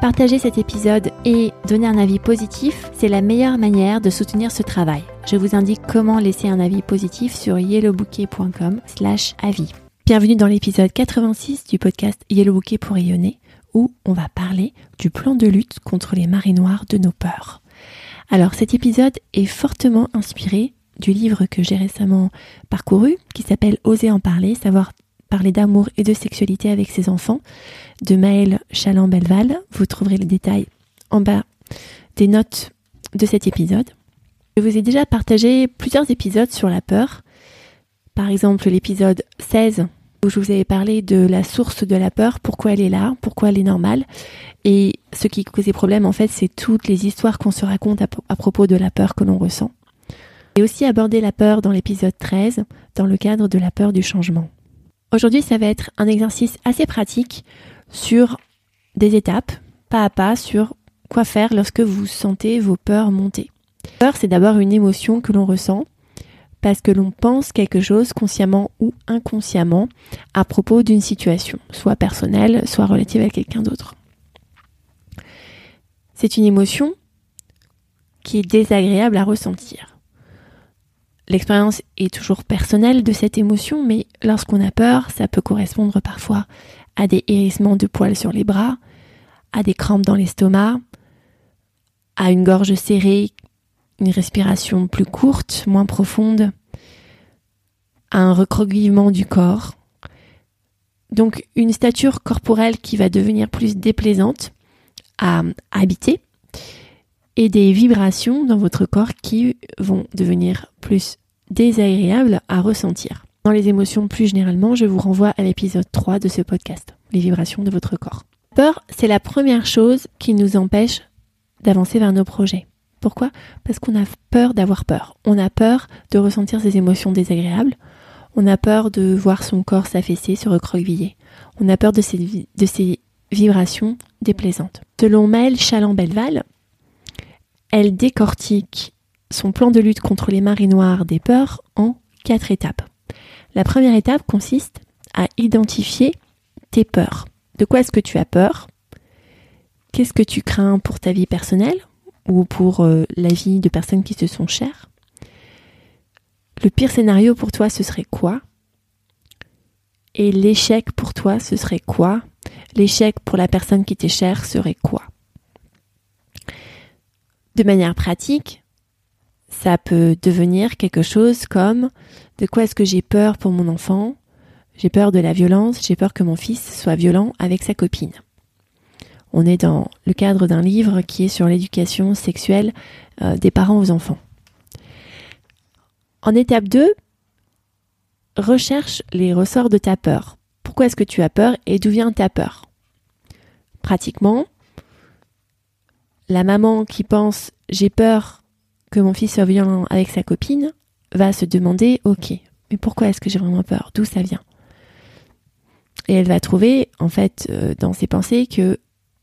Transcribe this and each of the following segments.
Partager cet épisode et donner un avis positif, c'est la meilleure manière de soutenir ce travail. Je vous indique comment laisser un avis positif sur yellowbouquet.com slash avis. Bienvenue dans l'épisode 86 du podcast Yellow pour rayonner où on va parler du plan de lutte contre les marées noires de nos peurs. Alors cet épisode est fortement inspiré du livre que j'ai récemment parcouru qui s'appelle Oser en parler, savoir parler d'amour et de sexualité avec ses enfants de Maëlle Chaland-Belval. Vous trouverez les détails en bas des notes de cet épisode. Je vous ai déjà partagé plusieurs épisodes sur la peur. Par exemple, l'épisode 16 où je vous avais parlé de la source de la peur, pourquoi elle est là, pourquoi elle est normale. Et ce qui causait problème, en fait, c'est toutes les histoires qu'on se raconte à, à, propos de la peur que l'on ressent. Et aussi aborder la peur dans l'épisode 13, dans le cadre de la peur du changement. Aujourd'hui, ça va être un exercice assez pratique sur des étapes, pas à pas, sur quoi faire lorsque vous sentez vos peurs monter. Peur, c'est d'abord une émotion que l'on ressent parce que l'on pense quelque chose consciemment ou inconsciemment à propos d'une situation, soit personnelle, soit relative à quelqu'un d'autre. C'est une émotion qui est désagréable à ressentir. L'expérience est toujours personnelle de cette émotion, mais lorsqu'on a peur, ça peut correspondre parfois à des hérissements de poils sur les bras, à des crampes dans l'estomac, à une gorge serrée, une respiration plus courte, moins profonde, à un recroquevillement du corps. Donc une stature corporelle qui va devenir plus déplaisante à habiter et des vibrations dans votre corps qui vont devenir plus désagréables à ressentir. Dans les émotions plus généralement, je vous renvoie à l'épisode 3 de ce podcast, les vibrations de votre corps. Peur, c'est la première chose qui nous empêche d'avancer vers nos projets. Pourquoi? Parce qu'on a peur d'avoir peur. On a peur de ressentir ces émotions désagréables. On a peur de voir son corps s'affaisser, se recroqueviller. On a peur de ces, vibrations déplaisantes. Selon Maëlle Chaland-Belval, elle décortique son plan de lutte contre les marées noires des peurs en quatre étapes. La première étape consiste à identifier tes peurs. De quoi est-ce que tu as peur? Qu'est-ce que tu crains pour ta vie personnelle ou pour euh, la vie de personnes qui te sont chères? Le pire scénario pour toi, ce serait quoi? Et l'échec pour toi, ce serait quoi? L'échec pour la personne qui t'est chère serait quoi? De manière pratique, ça peut devenir quelque chose comme de quoi est-ce que j'ai peur pour mon enfant? J'ai peur de la violence, j'ai peur que mon fils soit violent avec sa copine. On est dans le cadre d'un livre qui est sur l'éducation sexuelle euh, des parents aux enfants. En étape 2, recherche les ressorts de ta peur. Pourquoi est-ce que tu as peur et d'où vient ta peur? Pratiquement, la maman qui pense j'ai peur que mon fils soit violent avec sa copine va se demander, ok, mais pourquoi est-ce que j'ai vraiment peur? D'où ça vient? Et elle va trouver, en fait, euh, dans ses pensées que,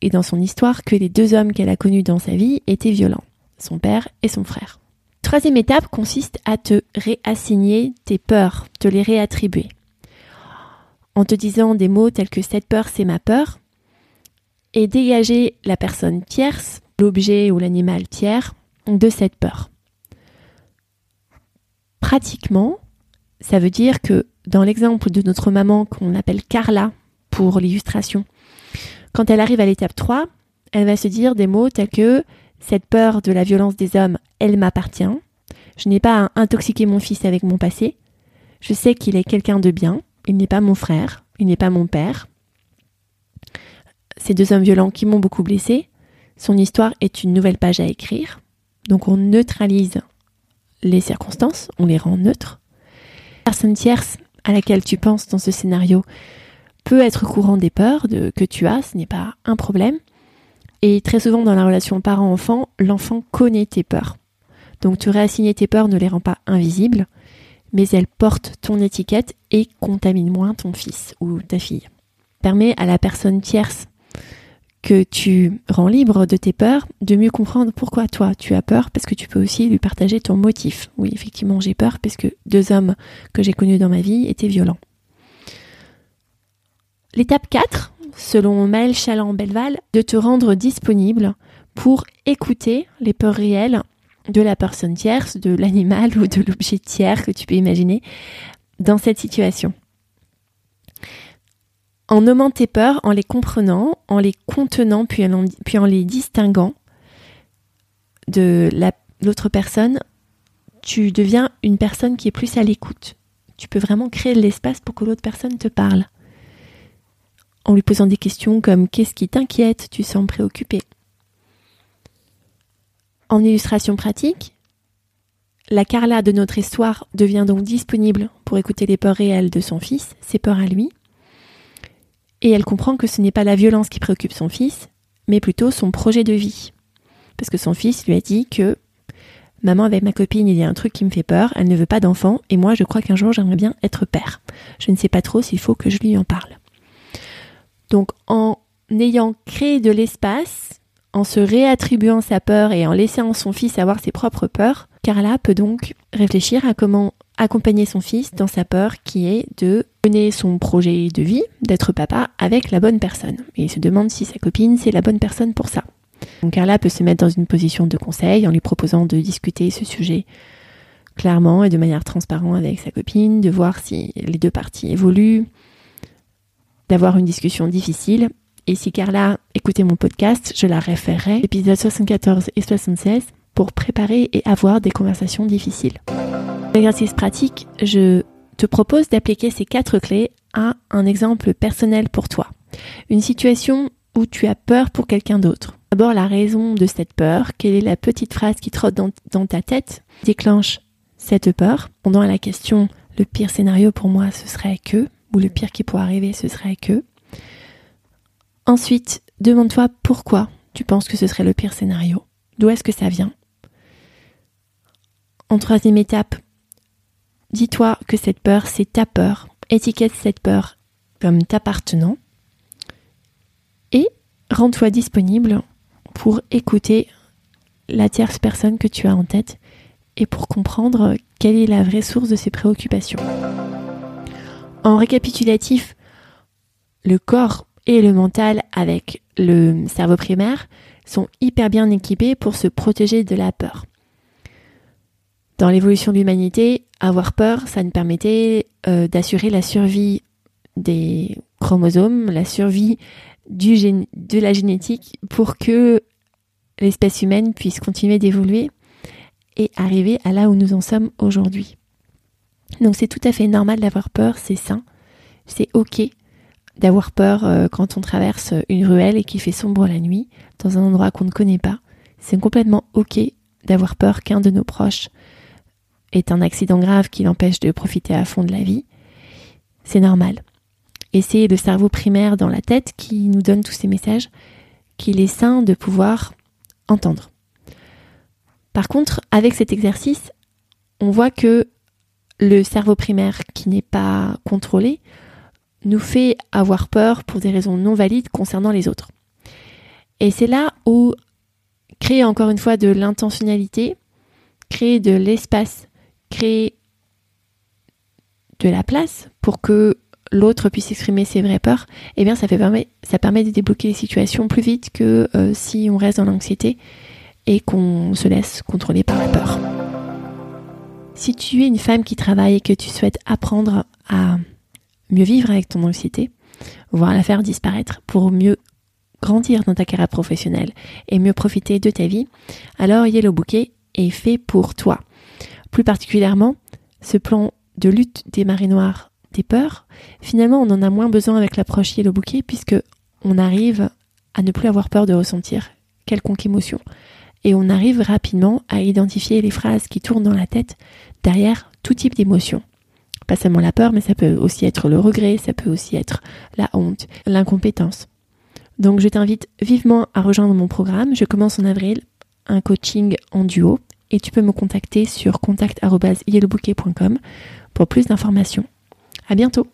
et dans son histoire, que les deux hommes qu'elle a connus dans sa vie étaient violents, son père et son frère. Troisième étape consiste à te réassigner tes peurs, te les réattribuer. En te disant des mots tels que cette peur, c'est ma peur, et dégager la personne tierce, l'objet ou l'animal tiers, de cette peur. Pratiquement, ça veut dire que dans l'exemple de notre maman qu'on appelle Carla pour l'illustration, quand elle arrive à l'étape 3, elle va se dire des mots tels que cette peur de la violence des hommes, elle m'appartient. Je n'ai pas à intoxiquer mon fils avec mon passé. Je sais qu'il est quelqu'un de bien. Il n'est pas mon frère. Il n'est pas mon père. Ces deux hommes violents qui m'ont beaucoup blessé. Son histoire est une nouvelle page à écrire. Donc on neutralise les circonstances, on les rend neutres. La personne tierce à laquelle tu penses dans ce scénario peut être courant des peurs de, que tu as, ce n'est pas un problème. Et très souvent dans la relation parent-enfant, l'enfant connaît tes peurs. Donc te réassigner tes peurs ne les rend pas invisibles, mais elles portent ton étiquette et contaminent moins ton fils ou ta fille. Permet à la personne tierce que tu rends libre de tes peurs, de mieux comprendre pourquoi toi tu as peur, parce que tu peux aussi lui partager ton motif. Oui, effectivement, j'ai peur parce que deux hommes que j'ai connus dans ma vie étaient violents. L'étape 4, selon Maël Chaland-Belval, de te rendre disponible pour écouter les peurs réelles de la personne tierce, de l'animal ou de l'objet tiers que tu peux imaginer dans cette situation en nommant tes peurs, en les comprenant, en les contenant, puis en, les distinguant de l'autre personne, tu deviens une personne qui est plus à l'écoute. Tu peux vraiment créer de l'espace pour que l'autre personne te parle. En lui posant des questions comme qu'est-ce qui t'inquiète, tu sens préoccupé. En illustration pratique, la Carla de notre histoire devient donc disponible pour écouter les peurs réelles de son fils, ses peurs à lui, et elle comprend que ce n'est pas la violence qui préoccupe son fils, mais plutôt son projet de vie. Parce que son fils lui a dit que Maman, avec ma copine, il y a un truc qui me fait peur, elle ne veut pas d'enfant, et moi je crois qu'un jour j'aimerais bien être père. Je ne sais pas trop s'il faut que je lui en parle. Donc en ayant créé de l'espace, en se réattribuant sa peur et en laissant son fils avoir ses propres peurs, Carla peut donc réfléchir à comment accompagner son fils dans sa peur qui est de mener son projet de vie, d'être papa avec la bonne personne. Et il se demande si sa copine c'est la bonne personne pour ça. Donc Carla peut se mettre dans une position de conseil en lui proposant de discuter ce sujet clairement et de manière transparente avec sa copine, de voir si les deux parties évoluent, d'avoir une discussion difficile. Et si Carla écoutait mon podcast, je la référerai, épisodes 74 et 76, pour préparer et avoir des conversations difficiles. L'exercice pratique, je te propose d'appliquer ces quatre clés à un exemple personnel pour toi. Une situation où tu as peur pour quelqu'un d'autre. D'abord la raison de cette peur, quelle est la petite phrase qui trotte dans, dans ta tête, déclenche cette peur? Pendant la question, le pire scénario pour moi ce serait que, ou le pire qui pourrait arriver ce serait que. Ensuite, demande-toi pourquoi tu penses que ce serait le pire scénario. D'où est-ce que ça vient? En troisième étape, Dis-toi que cette peur, c'est ta peur. Étiquette cette peur comme t'appartenant. Et rends-toi disponible pour écouter la tierce personne que tu as en tête et pour comprendre quelle est la vraie source de ses préoccupations. En récapitulatif, le corps et le mental avec le cerveau primaire sont hyper bien équipés pour se protéger de la peur. Dans l'évolution de l'humanité, avoir peur, ça nous permettait euh, d'assurer la survie des chromosomes, la survie de la génétique pour que l'espèce humaine puisse continuer d'évoluer et arriver à là où nous en sommes aujourd'hui. Donc c'est tout à fait normal d'avoir peur, c'est sain, c'est ok d'avoir peur euh, quand on traverse une ruelle et qu'il fait sombre la nuit dans un endroit qu'on ne connaît pas. C'est complètement ok d'avoir peur qu'un de nos proches est un accident grave qui l'empêche de profiter à fond de la vie, c'est normal. Et c'est le cerveau primaire dans la tête qui nous donne tous ces messages qu'il est sain de pouvoir entendre. Par contre, avec cet exercice, on voit que le cerveau primaire qui n'est pas contrôlé nous fait avoir peur pour des raisons non valides concernant les autres. Et c'est là où créer encore une fois de l'intentionnalité, créer de l'espace créer de la place pour que l'autre puisse exprimer ses vraies peurs, eh bien ça, permet de débloquer les situations plus vite que euh, si on reste dans l'anxiété et qu'on se laisse contrôler par la peur. Si tu es une femme qui travaille et que tu souhaites apprendre à mieux vivre avec ton anxiété, voire la faire disparaître pour mieux grandir dans ta carrière professionnelle et mieux profiter de ta vie, alors Yellow Bouquet est fait pour toi. Plus particulièrement, ce plan de lutte des marées noires des peurs, finalement on en a moins besoin avec l'approche Yellow Bouquet puisque on arrive à ne plus avoir peur de ressentir quelconque émotion. Et on arrive rapidement à identifier les phrases qui tournent dans la tête derrière tout type d'émotion. Pas seulement la peur, mais ça peut aussi être le regret, ça peut aussi être la honte, l'incompétence, Donc je t'invite vivement à rejoindre mon programme. Je commence en avril un coaching en duo et tu peux me contacter sur contact.yellowbouquet.com pour plus d'informations. À bientôt!